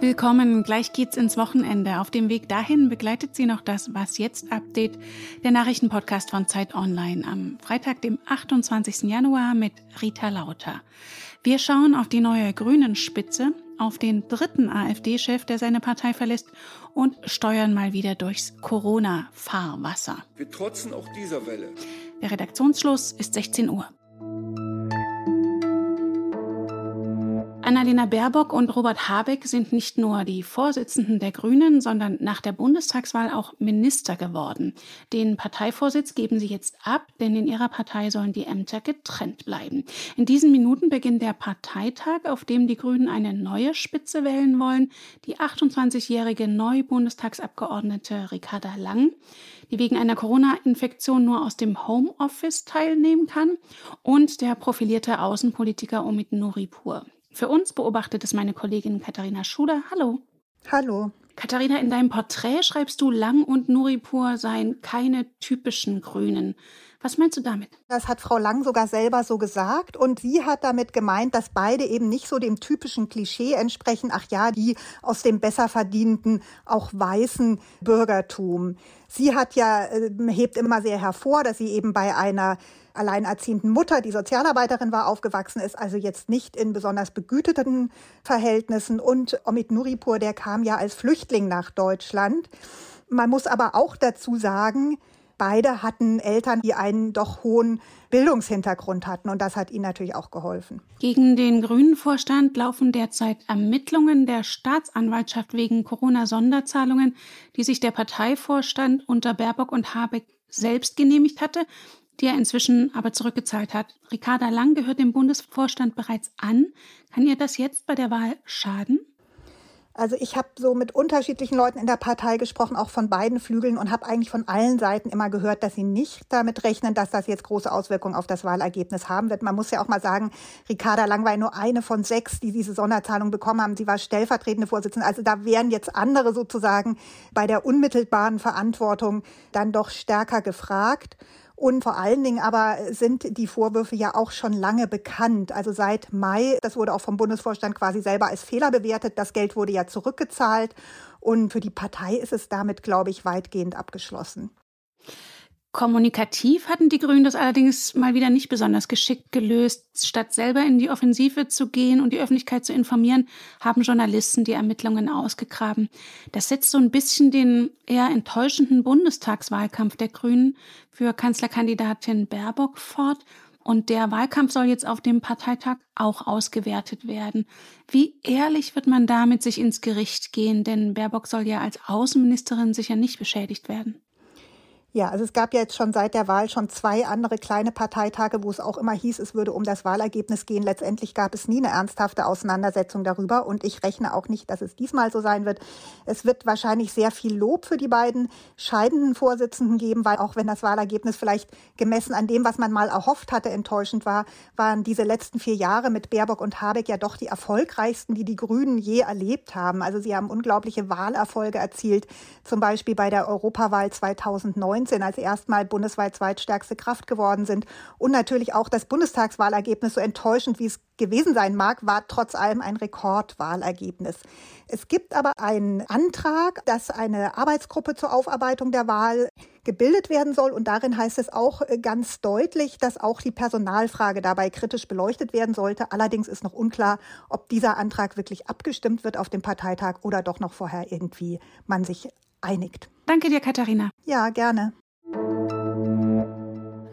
Willkommen, gleich geht's ins Wochenende. Auf dem Weg dahin begleitet sie noch das Was jetzt Update, der Nachrichtenpodcast von Zeit Online am Freitag, dem 28. Januar mit Rita Lauter. Wir schauen auf die neue Grünen Spitze, auf den dritten AfD-Chef, der seine Partei verlässt und steuern mal wieder durchs Corona-Fahrwasser. Wir trotzen auch dieser Welle. Der Redaktionsschluss ist 16 Uhr. Annalena Baerbock und Robert Habeck sind nicht nur die Vorsitzenden der Grünen, sondern nach der Bundestagswahl auch Minister geworden. Den Parteivorsitz geben sie jetzt ab, denn in ihrer Partei sollen die Ämter getrennt bleiben. In diesen Minuten beginnt der Parteitag, auf dem die Grünen eine neue Spitze wählen wollen. Die 28-jährige Neu-Bundestagsabgeordnete Ricarda Lang, die wegen einer Corona-Infektion nur aus dem Homeoffice teilnehmen kann, und der profilierte Außenpolitiker Omid Nuripur. Für uns beobachtet es meine Kollegin Katharina Schuler. Hallo. Hallo. Katharina, in deinem Porträt schreibst du, Lang und Nuripur seien keine typischen Grünen. Was meinst du damit? Das hat Frau Lang sogar selber so gesagt. Und sie hat damit gemeint, dass beide eben nicht so dem typischen Klischee entsprechen. Ach ja, die aus dem besser verdienten, auch weißen Bürgertum. Sie hat ja, äh, hebt immer sehr hervor, dass sie eben bei einer alleinerziehenden Mutter, die Sozialarbeiterin war, aufgewachsen ist, also jetzt nicht in besonders begüteten Verhältnissen. Und Omid Nuripur, der kam ja als Flüchtling nach Deutschland. Man muss aber auch dazu sagen, beide hatten Eltern, die einen doch hohen Bildungshintergrund hatten und das hat ihnen natürlich auch geholfen. Gegen den Grünen Vorstand laufen derzeit Ermittlungen der Staatsanwaltschaft wegen Corona-Sonderzahlungen, die sich der Parteivorstand unter Baerbock und Habeck selbst genehmigt hatte die er inzwischen aber zurückgezahlt hat. Ricarda Lang gehört dem Bundesvorstand bereits an. Kann ihr das jetzt bei der Wahl schaden? Also ich habe so mit unterschiedlichen Leuten in der Partei gesprochen, auch von beiden Flügeln und habe eigentlich von allen Seiten immer gehört, dass sie nicht damit rechnen, dass das jetzt große Auswirkungen auf das Wahlergebnis haben wird. Man muss ja auch mal sagen, Ricarda Lang war nur eine von sechs, die diese Sonderzahlung bekommen haben. Sie war stellvertretende Vorsitzende. Also da wären jetzt andere sozusagen bei der unmittelbaren Verantwortung dann doch stärker gefragt. Und vor allen Dingen aber sind die Vorwürfe ja auch schon lange bekannt. Also seit Mai, das wurde auch vom Bundesvorstand quasi selber als Fehler bewertet. Das Geld wurde ja zurückgezahlt. Und für die Partei ist es damit, glaube ich, weitgehend abgeschlossen. Kommunikativ hatten die Grünen das allerdings mal wieder nicht besonders geschickt gelöst. Statt selber in die Offensive zu gehen und die Öffentlichkeit zu informieren, haben Journalisten die Ermittlungen ausgegraben. Das setzt so ein bisschen den eher enttäuschenden Bundestagswahlkampf der Grünen für Kanzlerkandidatin Baerbock fort. Und der Wahlkampf soll jetzt auf dem Parteitag auch ausgewertet werden. Wie ehrlich wird man damit sich ins Gericht gehen? Denn Baerbock soll ja als Außenministerin sicher nicht beschädigt werden. Ja, also es gab ja jetzt schon seit der Wahl schon zwei andere kleine Parteitage, wo es auch immer hieß, es würde um das Wahlergebnis gehen. Letztendlich gab es nie eine ernsthafte Auseinandersetzung darüber und ich rechne auch nicht, dass es diesmal so sein wird. Es wird wahrscheinlich sehr viel Lob für die beiden scheidenden Vorsitzenden geben, weil auch wenn das Wahlergebnis vielleicht gemessen an dem, was man mal erhofft hatte, enttäuschend war, waren diese letzten vier Jahre mit Baerbock und Habeck ja doch die erfolgreichsten, die die Grünen je erlebt haben. Also sie haben unglaubliche Wahlerfolge erzielt, zum Beispiel bei der Europawahl 2009 2019 als erstmal bundesweit zweitstärkste Kraft geworden sind. Und natürlich auch das Bundestagswahlergebnis, so enttäuschend wie es gewesen sein mag, war trotz allem ein Rekordwahlergebnis. Es gibt aber einen Antrag, dass eine Arbeitsgruppe zur Aufarbeitung der Wahl gebildet werden soll. Und darin heißt es auch ganz deutlich, dass auch die Personalfrage dabei kritisch beleuchtet werden sollte. Allerdings ist noch unklar, ob dieser Antrag wirklich abgestimmt wird auf dem Parteitag oder doch noch vorher irgendwie man sich einigt. Danke dir, Katharina. Ja, gerne.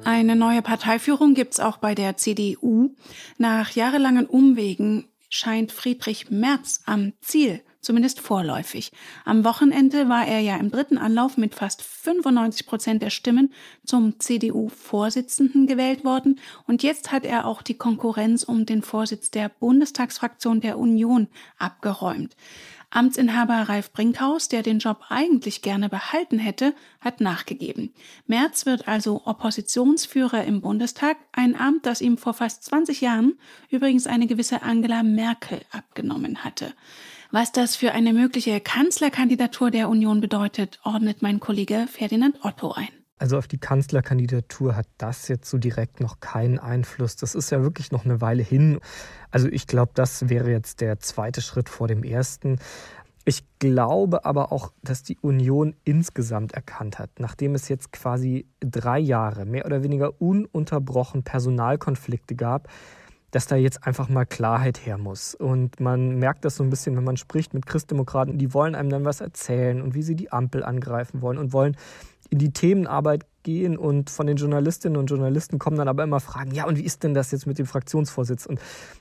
Eine neue Parteiführung gibt es auch bei der CDU. Nach jahrelangen Umwegen scheint Friedrich Merz am Ziel, zumindest vorläufig. Am Wochenende war er ja im dritten Anlauf mit fast 95 Prozent der Stimmen zum CDU-Vorsitzenden gewählt worden. Und jetzt hat er auch die Konkurrenz um den Vorsitz der Bundestagsfraktion der Union abgeräumt. Amtsinhaber Ralf Brinkhaus, der den Job eigentlich gerne behalten hätte, hat nachgegeben. Merz wird also Oppositionsführer im Bundestag, ein Amt, das ihm vor fast 20 Jahren übrigens eine gewisse Angela Merkel abgenommen hatte. Was das für eine mögliche Kanzlerkandidatur der Union bedeutet, ordnet mein Kollege Ferdinand Otto ein. Also auf die Kanzlerkandidatur hat das jetzt so direkt noch keinen Einfluss. Das ist ja wirklich noch eine Weile hin. Also ich glaube, das wäre jetzt der zweite Schritt vor dem ersten. Ich glaube aber auch, dass die Union insgesamt erkannt hat, nachdem es jetzt quasi drei Jahre mehr oder weniger ununterbrochen Personalkonflikte gab, dass da jetzt einfach mal Klarheit her muss. Und man merkt das so ein bisschen, wenn man spricht mit Christdemokraten, die wollen einem dann was erzählen und wie sie die Ampel angreifen wollen und wollen in die Themenarbeit gehen und von den Journalistinnen und Journalisten kommen dann aber immer Fragen, ja, und wie ist denn das jetzt mit dem Fraktionsvorsitz? Und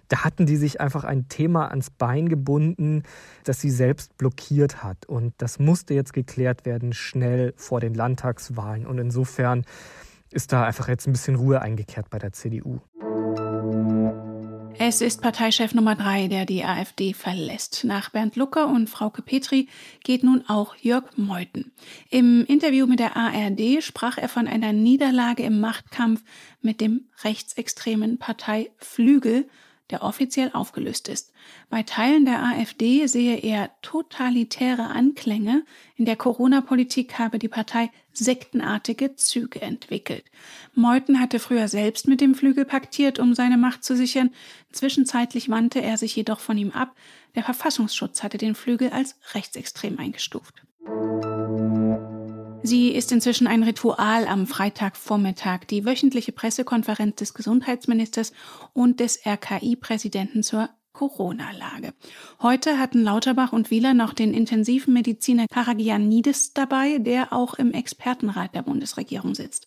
da hatten die sich einfach ein Thema ans Bein gebunden, das sie selbst blockiert hat. Und das musste jetzt geklärt werden, schnell vor den Landtagswahlen. Und insofern ist da einfach jetzt ein bisschen Ruhe eingekehrt bei der CDU. Es ist Parteichef Nummer drei, der die AfD verlässt. Nach Bernd Lucker und Frauke Petri geht nun auch Jörg Meuthen. Im Interview mit der ARD sprach er von einer Niederlage im Machtkampf mit dem rechtsextremen Partei Flügel der offiziell aufgelöst ist. Bei Teilen der AfD sehe er totalitäre Anklänge. In der Corona-Politik habe die Partei sektenartige Züge entwickelt. Meuthen hatte früher selbst mit dem Flügel paktiert, um seine Macht zu sichern. Zwischenzeitlich wandte er sich jedoch von ihm ab. Der Verfassungsschutz hatte den Flügel als rechtsextrem eingestuft. Sie ist inzwischen ein Ritual am Freitagvormittag, die wöchentliche Pressekonferenz des Gesundheitsministers und des RKI-Präsidenten zur Corona-Lage. Heute hatten Lauterbach und Wieler noch den intensiven Mediziner Karagianidis dabei, der auch im Expertenrat der Bundesregierung sitzt.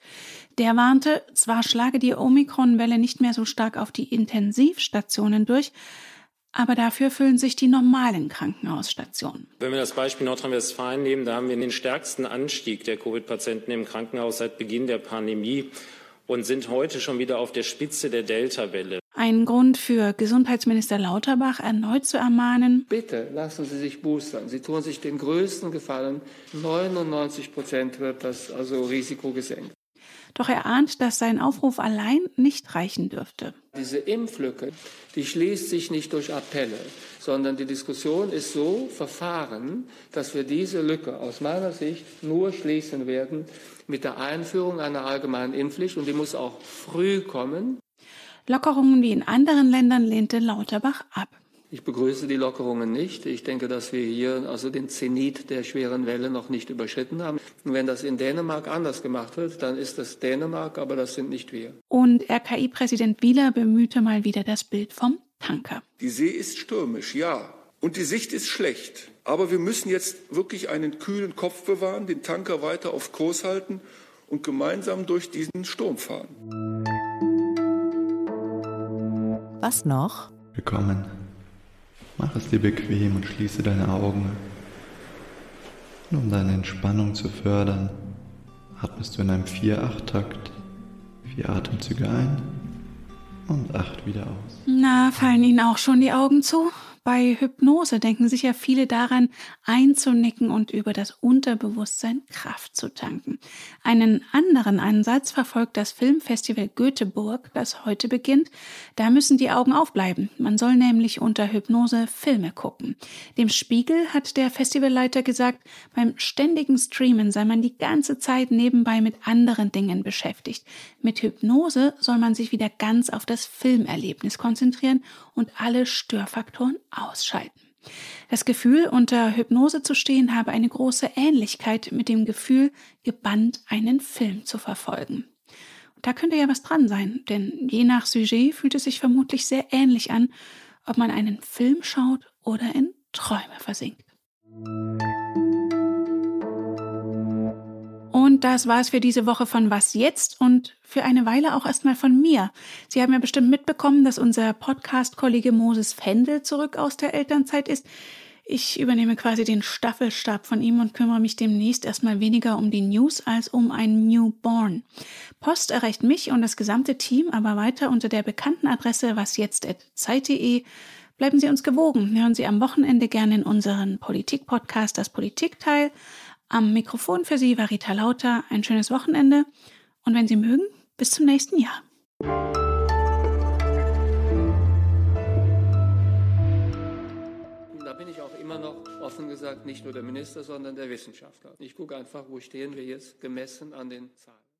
Der warnte, zwar schlage die Omikron-Welle nicht mehr so stark auf die Intensivstationen durch, aber dafür füllen sich die normalen Krankenhausstationen. Wenn wir das Beispiel Nordrhein-Westfalen nehmen, da haben wir den stärksten Anstieg der Covid-Patienten im Krankenhaus seit Beginn der Pandemie und sind heute schon wieder auf der Spitze der Delta-Welle. Ein Grund für Gesundheitsminister Lauterbach erneut zu ermahnen. Bitte lassen Sie sich boostern. Sie tun sich den größten Gefallen. 99 Prozent wird das also Risiko gesenkt. Doch er ahnt, dass sein Aufruf allein nicht reichen dürfte. Diese Impflücke, die schließt sich nicht durch Appelle, sondern die Diskussion ist so verfahren, dass wir diese Lücke aus meiner Sicht nur schließen werden mit der Einführung einer allgemeinen Impfpflicht und die muss auch früh kommen. Lockerungen wie in anderen Ländern lehnte Lauterbach ab. Ich begrüße die Lockerungen nicht. Ich denke, dass wir hier also den Zenit der schweren Welle noch nicht überschritten haben. Und wenn das in Dänemark anders gemacht wird, dann ist das Dänemark, aber das sind nicht wir. Und RKI-Präsident Wieler bemühte mal wieder das Bild vom Tanker. Die See ist stürmisch, ja. Und die Sicht ist schlecht. Aber wir müssen jetzt wirklich einen kühlen Kopf bewahren, den Tanker weiter auf Kurs halten und gemeinsam durch diesen Sturm fahren. Was noch? Willkommen. Mach es dir bequem und schließe deine Augen. Und um deine Entspannung zu fördern, atmest du in einem 4-8-Takt vier Atemzüge ein und acht wieder aus. Na, fallen Ihnen auch schon die Augen zu? Bei Hypnose denken sicher viele daran, einzunicken und über das Unterbewusstsein Kraft zu tanken. Einen anderen Ansatz verfolgt das Filmfestival Göteborg, das heute beginnt. Da müssen die Augen aufbleiben. Man soll nämlich unter Hypnose Filme gucken. Dem Spiegel hat der Festivalleiter gesagt, beim ständigen Streamen sei man die ganze Zeit nebenbei mit anderen Dingen beschäftigt. Mit Hypnose soll man sich wieder ganz auf das Filmerlebnis konzentrieren und alle Störfaktoren ausschalten. Das Gefühl, unter Hypnose zu stehen, habe eine große Ähnlichkeit mit dem Gefühl, gebannt einen Film zu verfolgen. Da könnte ja was dran sein, denn je nach Sujet fühlt es sich vermutlich sehr ähnlich an, ob man einen Film schaut oder in Träume versinkt. Das war es für diese Woche von Was jetzt und für eine Weile auch erstmal von mir. Sie haben ja bestimmt mitbekommen, dass unser Podcast-Kollege Moses Fendel zurück aus der Elternzeit ist. Ich übernehme quasi den Staffelstab von ihm und kümmere mich demnächst erstmal weniger um die News als um ein Newborn. Post erreicht mich und das gesamte Team aber weiter unter der bekannten Adresse wasjetzt.zeit.de. Bleiben Sie uns gewogen. Hören Sie am Wochenende gerne in unseren Politik-Podcast das Politikteil. Am Mikrofon für Sie war Rita Lauter. Ein schönes Wochenende und wenn Sie mögen, bis zum nächsten Jahr. Da bin ich auch immer noch offen gesagt nicht nur der Minister, sondern der Wissenschaftler. Ich gucke einfach, wo stehen wir jetzt gemessen an den Zahlen.